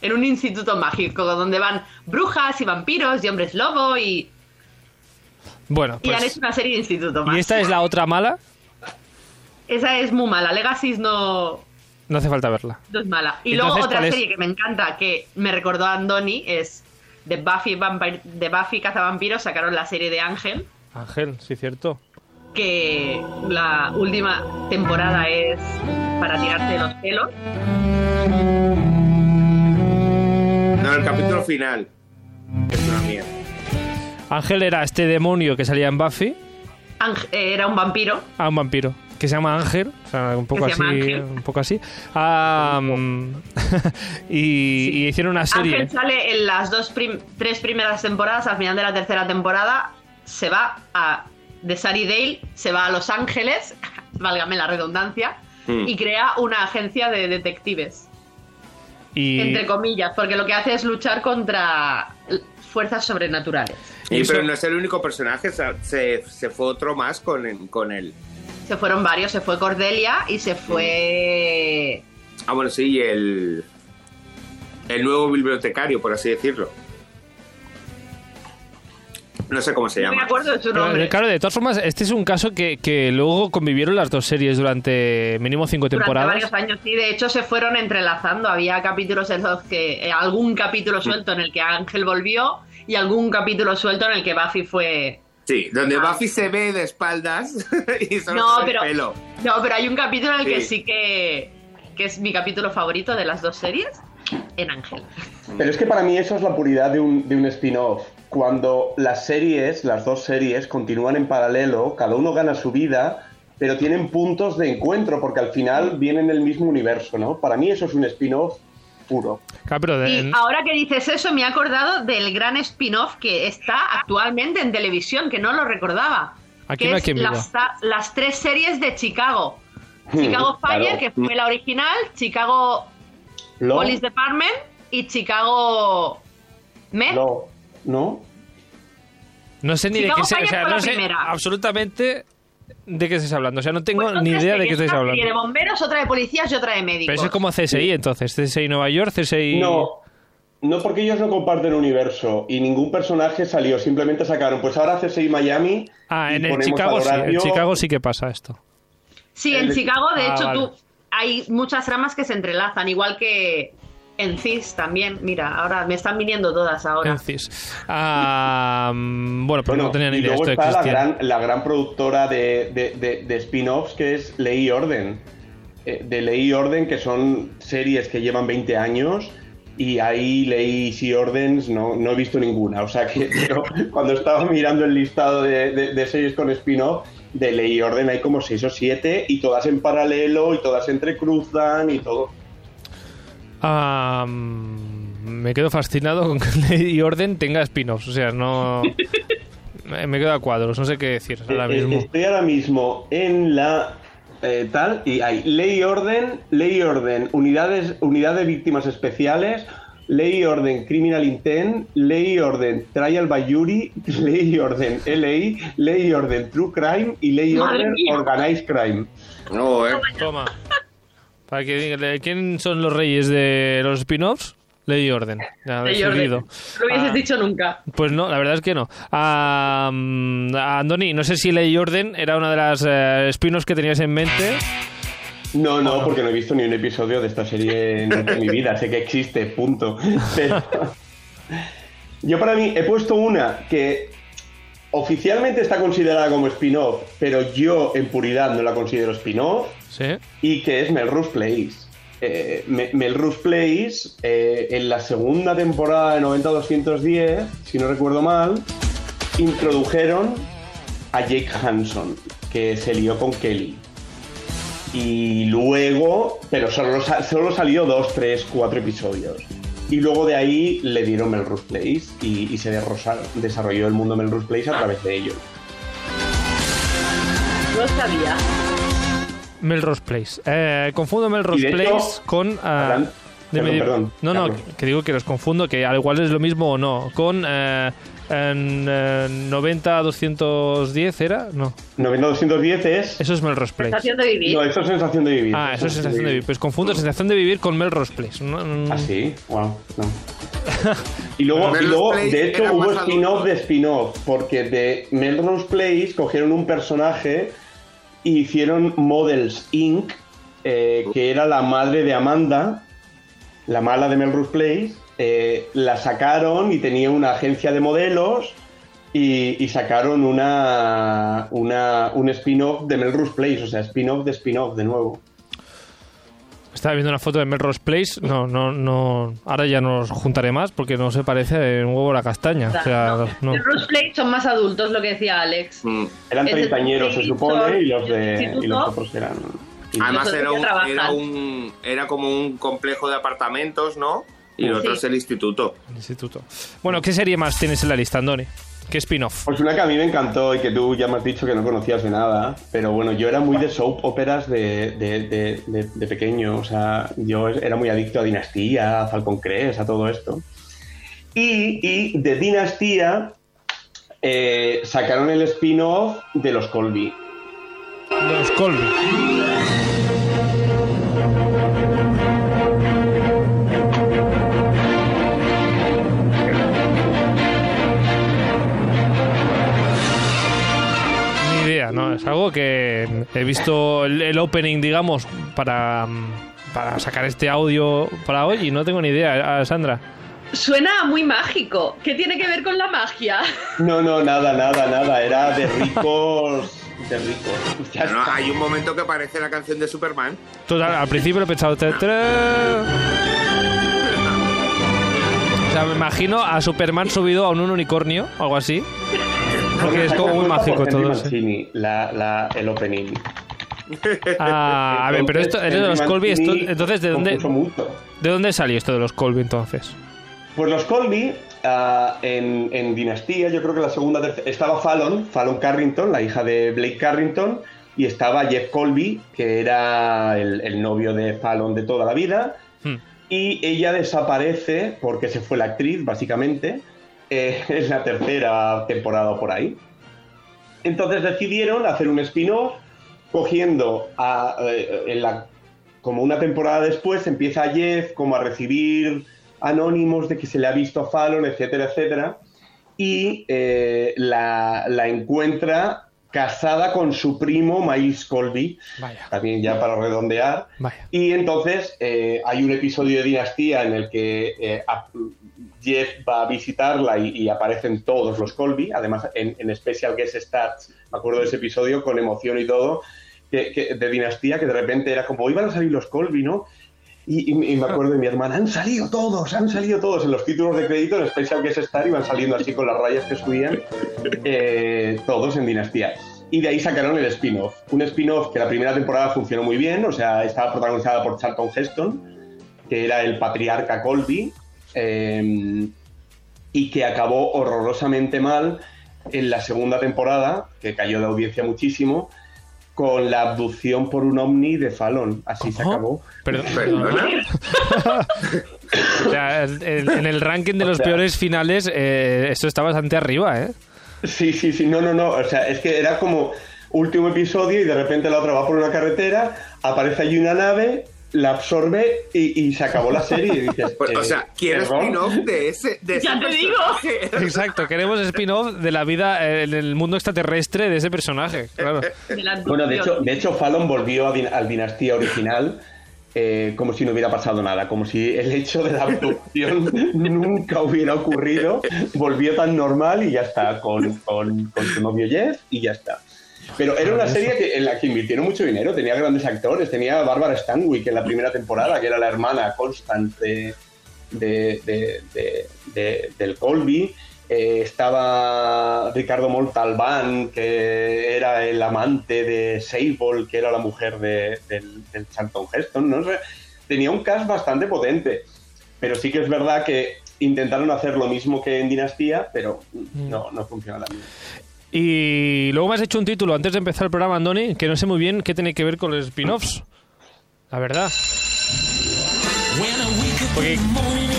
En un instituto mágico donde van brujas y vampiros y hombres lobo y... Bueno, Y han pues. hecho una serie de instituto más. ¿Y esta es la otra mala? Esa es muy mala. Legacy no, No hace falta verla. no es mala. Y Entonces, luego otra serie que me encanta, que me recordó a Andoni, es de Buffy, Vampire, de Buffy Cazavampiros. Sacaron la serie de Ángel, Ángel, sí, cierto. que la última temporada es para tirarte los pelos. No, el capítulo final. Es una mierda. Ángel era este demonio que salía en Buffy, Ángel- eh, era un vampiro. a un vampiro, que se llama Ángel, o sea, un poco así, Ángel. un poco así. Y, y hicieron una serie. Ángel sale en las dos prim- tres primeras temporadas. Al final de la tercera temporada se va a de Sunnydale, se va a Los Ángeles, válgame la redundancia, Mm. y crea una agencia de detectives. Y entre comillas, porque lo que hace es luchar contra fuerzas sobrenaturales. Y, Eso- pero no es el único personaje, se, se, se fue otro más con, con él. Se fueron varios, se fue Cordelia y se fue... Ah, bueno, sí, y el. El nuevo bibliotecario, por así decirlo. No sé cómo se No me llama. acuerdo de su Pero, nombre. claro, de todas formas, este es un caso que, que luego convivieron las dos series durante mínimo cinco Durante temporadas. varios años, sí. De hecho, se fueron entrelazando. Había capítulos en los que... eh, algún capítulo suelto en el que Ángel volvió y algún capítulo suelto en el que Buffy fue... Sí, donde Ah. Buffy se ve de espaldas y solo No, pero- el pelo. No, pero hay un capítulo en el que Sí. sí que... que es mi capítulo favorito de las dos series, en Ángel. Pero es que para mí eso es la puridad de un, de un spin-off. Cuando las series, las dos series, continúan en paralelo, cada uno gana su vida, pero tienen puntos de encuentro, porque al final vienen del mismo universo, ¿no? Para mí eso es un spin-off puro. Claro, pero de- Y ahora que dices eso, me he acordado del gran spin-off que está actualmente en televisión, que no lo recordaba. Aquí que es las, tres series de Chicago. Chicago Fire, claro. que fue la original, Chicago Lo, Police Department y Chicago Med. lo, ¿no? no sé ni Chicago de qué se, o sea, fue no la sé primera. absolutamente de qué estáis hablando. O sea, no tengo Pues ni idea de qué estáis una hablando. serie de bomberos, otra de policías y otra de médicos. Pero eso es como CSI entonces, CSI Nueva York, CSI... No, no porque ellos no comparten universo y ningún personaje salió, simplemente sacaron, pues ahora CSI Miami. Ah, y en el Chicago sí, en Chicago sí que pasa esto. Sí, en El- Chicago, de Ah, hecho, vale. tú hay muchas tramas que se entrelazan, igual que en CIS también. Mira, ahora me están viniendo todas ahora. En CIS. Ah, mm, bueno, pero Bueno, no tenía ni y idea luego esto está la gran, la gran productora de, de- de- de spin-offs que es Ley y Orden. Eh, de Ley y Orden, que son series que llevan 20 años y ahí Ley y Ordens no, no he visto ninguna. O sea que pero cuando estaba mirando el listado de, de- de series con spin-off, de Ley y Orden hay como 6 o 7 y todas en paralelo y todas se entrecruzan y todo. Ah, mm, me quedo fascinado con que Ley y Orden tenga spin-offs. O sea, no... me quedo a cuadros, no sé qué decir ahora Eh, eh, mismo. Estoy ahora mismo en la eh, tal, y hay ley y orden, ley y orden, unidades, unidad de víctimas especiales, ley y orden criminal intent, ley y orden trial by jury, ley y orden LA, ley y orden true crime y ley y orden mía. organized crime. No, eh. Toma. Para que diga, ¿quién son los reyes de los spin-offs? Ley y orden. Ya Ley y orden. decidido. No lo hubieses Ah, dicho nunca. Pues no, la verdad es que no. Ah, mm, Andoni, no sé si Ley y Orden era una de las eh, spin-offs que tenías en mente. No, no, porque no he visto ni un episodio de esta serie en, en mi vida, sé que existe, punto. Pero yo para mí he puesto una que oficialmente está considerada como spin-off, pero yo en puridad no la considero spin-off, Sí. y que es Melrose Place. Eh, Me- Melrose Place, eh, en la segunda temporada de 90-210, si no recuerdo mal, introdujeron a Jake Hanson, que se lió con Kelly. Y luego, pero solo, solo salió dos, tres, cuatro episodios. Y luego de ahí le dieron Melrose Place y, y se desarrolló el mundo Melrose Place a través de ello. No sabía. Melrose Place. Eh, confundo Melrose hecho, Place con... ah, perdón, perdón, no, no, que digo que los confundo, que al igual es lo mismo o no. Con eh, en, eh, 90-210 era... No, 90-210 es... eso es Melrose Place. Sensación de vivir. No, eso es sensación de vivir. Ah, eso es sensación de vivir. Pues confundo sensación de vivir con Melrose Place. No, no, Ah, sí, wow, no. Y luego, y luego de hecho, hubo spin-off de spin-off, porque de Melrose Place cogieron un personaje hicieron Models Inc., eh, que era la madre de Amanda, la mala de Melrose Place. eh, la sacaron y tenía una agencia de modelos y, y sacaron una, una, un spin-off de Melrose Place, o sea, spin-off de spin-off de nuevo. Estaba viendo una foto de Melrose Place. No, no, no. Ahora ya nos juntaré más porque no se parece en un huevo a la castaña. O sea, no. Bruce Play son más adultos, lo que decía Alex. Mm. Eran treintañeros, se supone, y los, de, y los otros eran... Además era, un, era, un, era como un complejo de apartamentos, ¿no? Y el Sí. otro es el instituto. Instituto. Bueno, ¿qué serie más tienes en la lista, Andoni? ¿Qué spin-off? Pues una que a mí me encantó y que tú ya me has dicho que no conocías de nada, pero bueno, yo era muy de soap operas de, de- de- de- de pequeño, o sea, yo era muy adicto a Dinastía, a Falcon Crest, a todo esto. Y, y de Dinastía eh, sacaron el spin-off de los Colby. Los Colby. Es algo que he visto el, el opening, digamos, para, para sacar este audio para hoy y no tengo ni idea, Ah, Sandra. Suena muy mágico. ¿Qué tiene que ver con la magia? No, no, nada, nada, nada, era de ricos, de ricos. Ya no, hay un momento que aparece la canción de Superman. Total, al principio lo he pensado. "Tra, tra". O sea, me imagino a Superman subido a un unicornio, algo así. Porque es como muy mágico todo. Mancini, la, la, el opening. Ah, a ver, pero esto es de los Colby. esto- entonces, ¿de dónde. ¿de dónde salió esto de los Colby entonces? Pues los Colby, ah, en, en Dinastía, yo creo que la segunda, tercera, estaba Fallon, Fallon Carrington, la hija de Blake Carrington, y estaba Jeff Colby, que era el, el novio de Fallon de toda la vida, Hmm. y ella desaparece porque se fue la actriz, básicamente, eh, en la tercera temporada por ahí. Entonces decidieron hacer un spin-off cogiendo a, eh, en la- como una temporada después empieza Jeff como a recibir anónimos de que se le ha visto a Fallon, etcétera, etcétera, y eh, la, la encuentra casada con su primo Miles Colby, Vaya, también ya para redondear, vaya. y entonces eh, hay un episodio de Dinastía en el que eh, Jeff va a visitarla y, aparecen todos los Colby, además en, en Special Guest Stars, me acuerdo de ese episodio con emoción y todo, que, de Dinastía, que de repente era como, iban a salir los Colby, ¿no? Y me acuerdo de mi hermana, han salido todos, han salido todos en los títulos de crédito en Special Guest Star, iban saliendo así con las rayas que subían, eh, todos en Dinastía. Y de ahí sacaron el spin-off. Un spin-off que la primera temporada funcionó muy bien, o sea, estaba protagonizada por Charlton Heston, que era el patriarca Colby, eh, y que acabó horrorosamente mal en la segunda temporada, que cayó de audiencia muchísimo, con la abducción por un ovni de Fallon. Así se acabó. Perdón, ¿Perdona? O sea, en el ranking de los O sea- peores finales, eh, esto está bastante arriba, ¿eh? Sí, sí, sí, no, no, no. O sea, es que era como último episodio y de repente la otra va por una carretera, aparece allí una nave, la absorbe y, y se acabó la serie. Y dices, Pues, o eh, sea, quiero spin-off de ese, de ese Ya te digo. Exacto, queremos spin-off de la vida eh, en el mundo extraterrestre de ese personaje, claro. De Bueno, de hecho, de hecho Fallon volvió a din- al Dinastía original eh, como si no hubiera pasado nada, como si el hecho de la abducción nunca hubiera ocurrido, volvió tan normal y ya está, con, con, con su novio Jeff y ya está. Pero era una serie que- en la que invirtieron mucho dinero, tenía grandes actores, tenía a Barbara Stanwyck en la primera temporada, que era la hermana Constant de, de- de- de- de- del Colby. Eh, estaba Ricardo Montalbán, que era el amante de Sable, que era la mujer de- del, del Charlton Heston. ¿no? Tenía un cast bastante potente. Pero sí que es verdad que intentaron hacer lo mismo que en Dinastía, pero no, no funciona tan bien. Y luego me has hecho un título antes de empezar el programa, Andoni, que no sé muy bien qué tiene que ver con los spin-offs. La verdad. Porque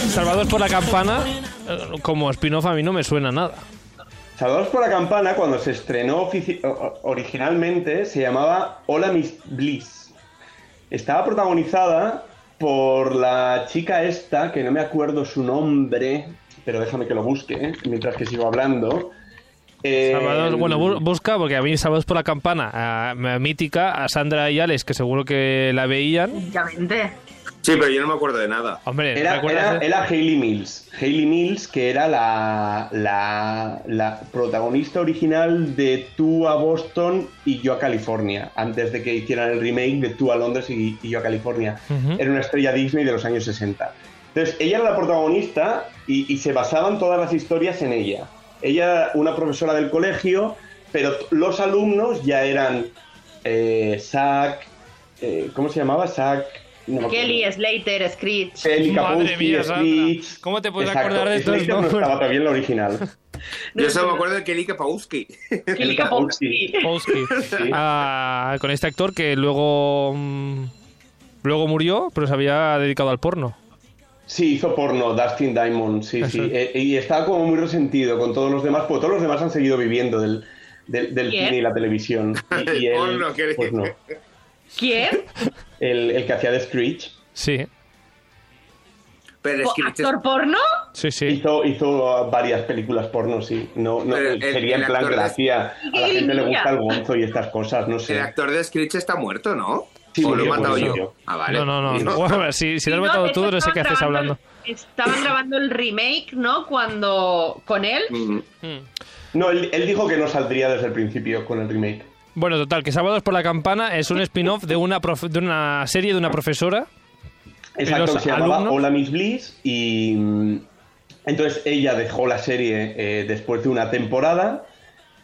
Salvados por la Campana, eh, como spin-off a mí no me suena nada. Salvados por la Campana, cuando se estrenó originalmente, se llamaba Hola Miss Bliss. Estaba protagonizada por la chica esta, que no me acuerdo su nombre, pero déjame que lo busque mientras que sigo hablando. Eh, Salvados, bueno, bu- busca, porque a mí Salvados por la Campana, a- a mítica, a Sandra y Alex, que seguro que la veían. Obviamente. Sí, pero yo no me acuerdo de nada. Hombre, ¿te Era, era, de- era Hayley Mills. Hayley Mills, que era la, la, la protagonista original de Tú a Boston y Yo a California, antes de que hicieran el remake de Tú a Londres y, y Yo a California. Era una estrella Disney de los años 60. Entonces, ella era la protagonista y, y se basaban todas las historias en ella. Ella era una profesora del colegio, pero los alumnos ya eran eh, Zack, eh, ¿cómo se llamaba? Zack... no. Kelly, Slater, Screech. Kelly Madre mía. Screech. ¿Cómo te puedes Exacto, acordar de estos Slater no nombres? estaba todavía en la original. Yo solo me acuerdo de Kelly Kapowski. Kelly Kapowski. Ah, con este actor que luego mm, luego murió, pero se había dedicado al porno. Sí, hizo porno, Dustin Diamond, sí, Eso sí. Eh, y estaba como muy resentido con todos los demás, porque todos los demás han seguido viviendo del, del, del ¿Quién? cine y la televisión. Y, y él, Porno, ¿qué pues no. ¿Quién? El, el que hacía de Screech Sí, Pero es que ¿Actor porno? sí, sí. hizo, hizo varias películas porno, sí. No, no, Pero el- sería en plan la de- hacía. A la gente le gusta el gonzo y estas cosas, no sé. el actor de Screech está muerto, ¿no? Sí, ¿O lo he matado yo? Ah, vale. No, no, no. Bueno, si, si lo has No, matado tú, no sé qué haces hablando. el- Estaban grabando el remake, ¿no? Cuando. con él. Mm. No, él, él dijo que no saldría desde el principio con el remake. Bueno, total, que Salvados por la Campana es un spin-off de una, de una serie de una profesora. Exacto, que se llamaba alumnos? Hola Miss Bliss y mm, entonces ella dejó la serie eh, después de una temporada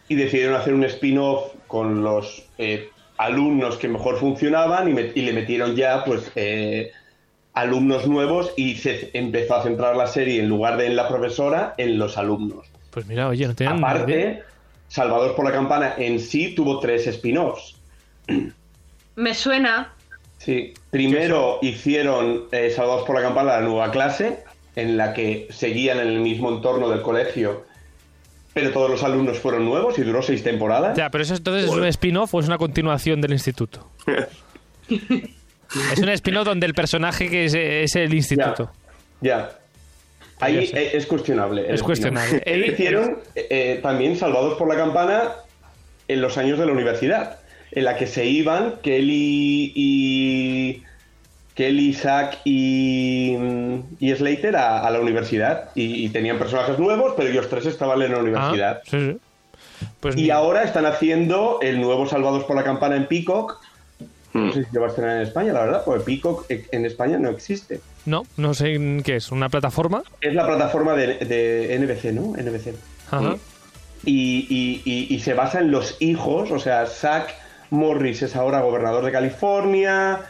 y decidieron hacer un spin-off con los eh, alumnos que mejor funcionaban y, met- y le metieron ya pues eh, alumnos nuevos y se empezó a centrar la serie en lugar de en la profesora en los alumnos. Pues mira, oye, no idea. Aparte, Salvador por la Campana en sí tuvo tres spin-offs. Me suena. Sí, primero hicieron eh, Salvados por la Campana la nueva clase, en la que seguían en el mismo entorno del colegio, pero todos los alumnos fueron nuevos y duró seis temporadas. Ya, pero eso entonces es un spin-off o es una continuación del instituto. es un spin-off donde el personaje que es, es el instituto. Ya. Ahí eh, es cuestionable. Es cuestionable. spin-off. Hicieron eh, también Salvados por la Campana en los años de la universidad, en la que se iban Kelly y. Kelly, Zack y, y Slater a, a la universidad. Y, y tenían personajes nuevos, pero ellos tres estaban en la Ah, universidad. sí, sí. Pues Y ni- ahora están haciendo el nuevo Salvados por la Campana en Peacock. No sé si lo va a estrenar en España, la verdad, porque Peacock eh, en España no existe. No, no sé en qué es. ¿Una plataforma? Es la plataforma de, de NBC, ¿no? NBC. Ajá. Y, y- y- y se basa en los hijos, o sea, Zack Morris es ahora gobernador de California,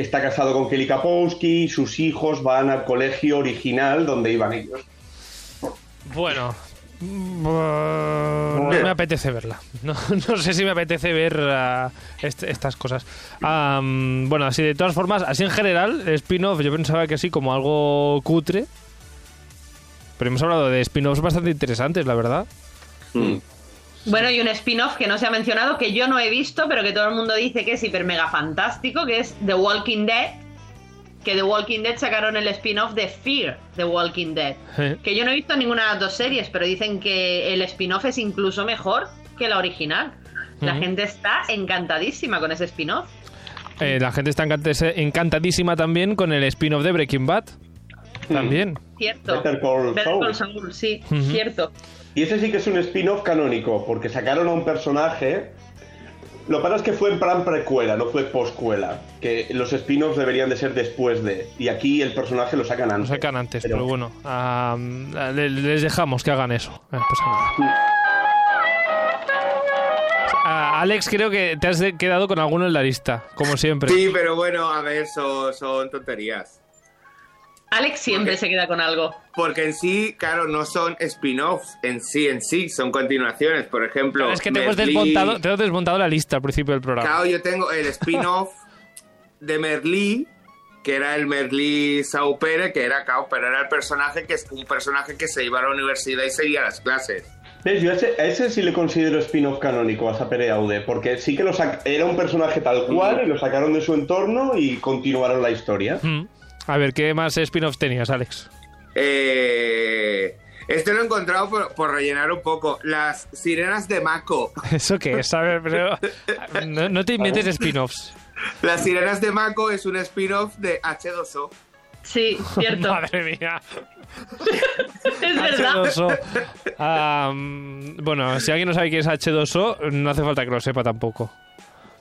está casado con Kelly Kapowski, sus hijos van al colegio original donde iban ellos. Bueno. Mm, no me apetece verla. No, no sé si me apetece ver este- estas cosas. Bueno, así de todas formas, así en general, spin-off yo pensaba que así como algo cutre. Pero hemos hablado de spin-offs bastante interesantes, la verdad. Mm. Bueno, y un spin-off que no se ha mencionado, que yo no he visto, pero que todo el mundo dice que es hiper mega fantástico, que es The Walking Dead. Que The Walking Dead sacaron el spin-off de Fear, The Walking Dead. Eh, Que yo no he visto ninguna de las dos series, pero dicen que el spin-off es incluso mejor que la original. La gente está encantadísima con ese spin-off. eh, la gente está encant- encantadísima también con el spin-off de Breaking Bad. También. Cierto. Better Call Better Saul. Call Saul, sí, cierto. Y ese sí que es un spin-off canónico, porque sacaron a un personaje. Lo que pasa es que fue en plan precuela, no fue poscuela. Que los spin-offs deberían de ser después de. Y aquí el personaje lo sacan Lo antes. sacan antes, pero, bueno. les dejamos que hagan eso. Eh, pasa nada. Alex, creo que te has quedado con alguno en la lista, como siempre. Sí, pero bueno, a ver, son, son tonterías. Alex siempre se queda con algo. Porque en sí, claro, no son spin-offs en sí, en sí, son continuaciones. Por ejemplo, Claro, es que te hemos, desmontado, te hemos desmontado la lista al principio del programa. Claro, yo tengo el spin-off de Merlí, que era el Merlí Saupere, que era, claro, pero era el personaje que es un personaje que se iba a la universidad y seguía las clases. ¿Ves? Yo a ese, a ese sí le considero spin-off canónico, a Sapere Aude, porque sí que lo era un personaje tal cual y lo sacaron de su entorno y continuaron la historia. Mm. A ver, ¿qué más spin-offs tenías, Alex? Eh, este lo he encontrado por, por rellenar un poco. Las sirenas de Mako. ¿Eso qué es? A ver, pero no, no te inventes spin-offs. Las sirenas de Mako es un spin-off de H2O. Sí, cierto. Madre mía. es verdad. H2O. Am, bueno, si alguien no sabe qué es H2O, no hace falta que lo sepa tampoco.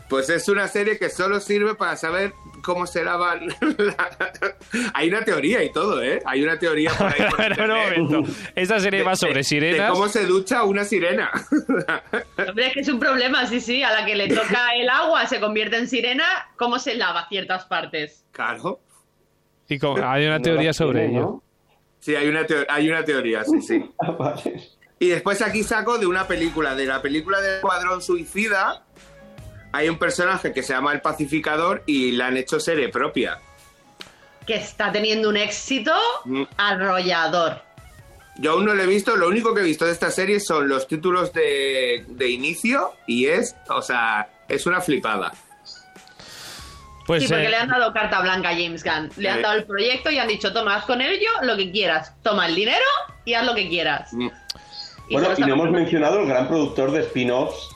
Pues es una serie que solo sirve para saber cómo se lavan. la- Hay una teoría y todo, ¿eh? Hay una teoría por ahí. por momento. Esta serie va de- sobre de sirenas. cómo se ducha una sirena. Hombre, es que es un problema, sí, sí. A la que le toca el agua se convierte en sirena, ¿cómo se lava ciertas partes? claro. Y como- hay una teoría sobre ello. Sí, hay una, teo- hay una teoría, sí, sí. Ah. Y después aquí saco de una película, de la película del Cuadrón Suicida. Hay un personaje que se llama El Pacificador y la han hecho serie propia. Que está teniendo un éxito Mm. arrollador. Yo aún no lo he visto, lo único que he visto de esta serie son los títulos de, de inicio y es, o sea, es una flipada. Pues sí, porque eh, le han dado carta blanca a James Gunn. Le han Eh. dado el proyecto y han dicho, toma, haz con ello lo que quieras. Toma el dinero y haz lo que quieras. Mm. Y Bueno, y no hemos mencionado el gran productor de spin-offs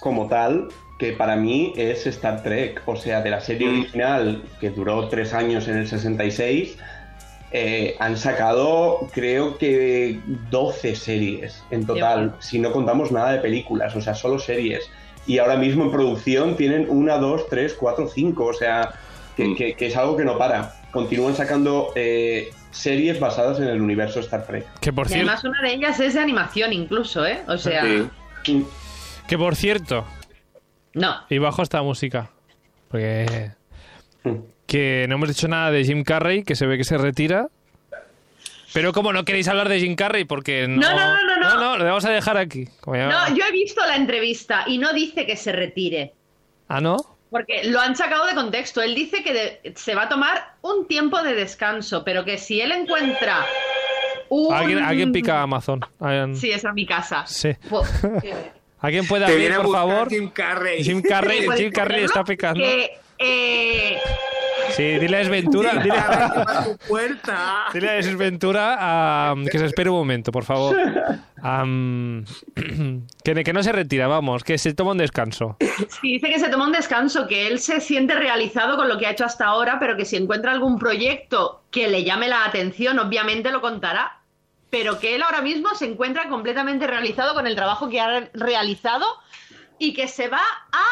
como tal, que para mí es Star Trek. O sea, de la serie Mm. original, que duró tres años en el 66, eh, han sacado creo que 12 series en total, si no contamos nada de películas, o sea, solo series. Y ahora mismo en producción tienen una, dos, tres, cuatro, cinco, o sea, que, Mm. que- que es algo que no para. Continúan sacando eh, series basadas en el universo Star Trek. que por Y cierto, además una de ellas es de animación incluso, ¿eh? O sea, Sí. Que por cierto, no. y bajo esta música, porque Mm. que no hemos dicho nada de Jim Carrey, que se ve que se retira. Pero como no queréis hablar de Jim Carrey, porque no... No, no, no, no, no. lo vamos a dejar aquí. Como ya- No, yo he visto la entrevista y no dice que se retire. Ah, ¿no? Porque lo han sacado de contexto. Él dice que de- se va a tomar un tiempo de descanso, pero que si él encuentra un... ¿Alguien, alguien pica Amazon. Alguien- Sí, esa es mi casa. Sí. ¿Alguien puede abrir, viene a por favor? Jim Carrey. Jim Carrey, ¿Puedes Jim Carrey está picando. Que, eh, Sí, dile a Desventura, Jim dile, a tu puerta. dile a Desventura am, que se espere un momento, por favor. Que, que no se retira, vamos, que se toma un descanso. sí, dice que se toma un descanso, que él se siente realizado con lo que ha hecho hasta ahora, pero que si encuentra algún proyecto que le llame la atención, obviamente lo contará. Pero que él ahora mismo se encuentra completamente realizado con el trabajo que ha re- realizado y que se va a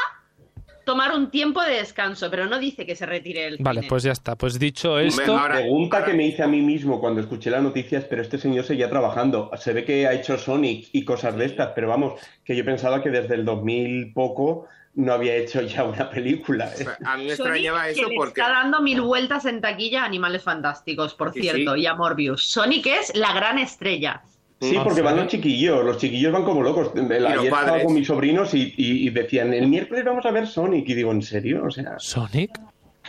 tomar un tiempo de descanso, pero no dice que se retire el Vale, cine. pues ya está. Pues dicho esto, ahora- Pregunta que me hice a mí mismo cuando escuché las noticias, pero este señor seguía trabajando. Se ve que ha hecho Sonic y cosas de estas, pero vamos, que yo pensaba que desde el 2000 poco no había hecho ya una película. ¿eh? A mí me extrañaba que eso le porque... está dando mil vueltas en taquilla a Animales Fantásticos, por Sí, cierto, sí. y a Morbius. Sonic es la gran estrella. Sí, Ah, porque van los chiquillos, los chiquillos van como locos. El- Ayer estaba con mis sobrinos y, y- y decían, el miércoles vamos a ver Sonic. Y digo, ¿en serio? O sea, ¿Sonic?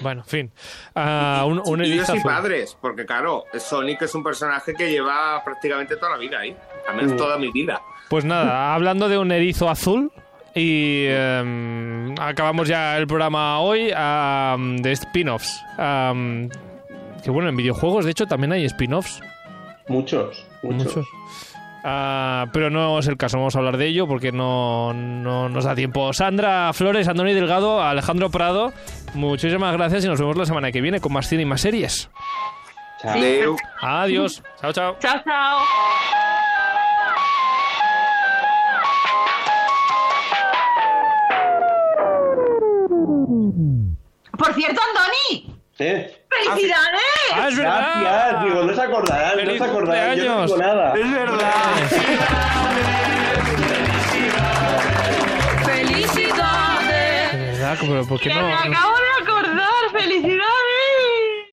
Bueno, en fin. Ah, un, un y padres, porque claro, Sonic es un personaje que lleva prácticamente toda la vida ahí. Al menos Mm. toda mi vida. Pues nada, hablando de un erizo azul. Y em, acabamos ya el programa hoy de spin-offs. Que bueno, en videojuegos de hecho también hay spin-offs. muchos, muchos. Muchos. Ah, pero no es el caso, no vamos a hablar de ello porque no, no nos da tiempo. Sandra Flores, Andoni Delgado, Alejandro Prado, muchísimas gracias y nos vemos la semana que viene con más cine y más series. Chao. Adiós. Chao, chao. Chao, chao. Por cierto, Andoni, ¿Eh? ¡felicidades! Ah, es verdad. Gracias, digo, no se acordarán, no ¡Feliz se acordarán, yo no digo nada. Es verdad. ¡Felicidades! De verdad, pero ¿por qué Que no? me acabo de acordar, felicidades.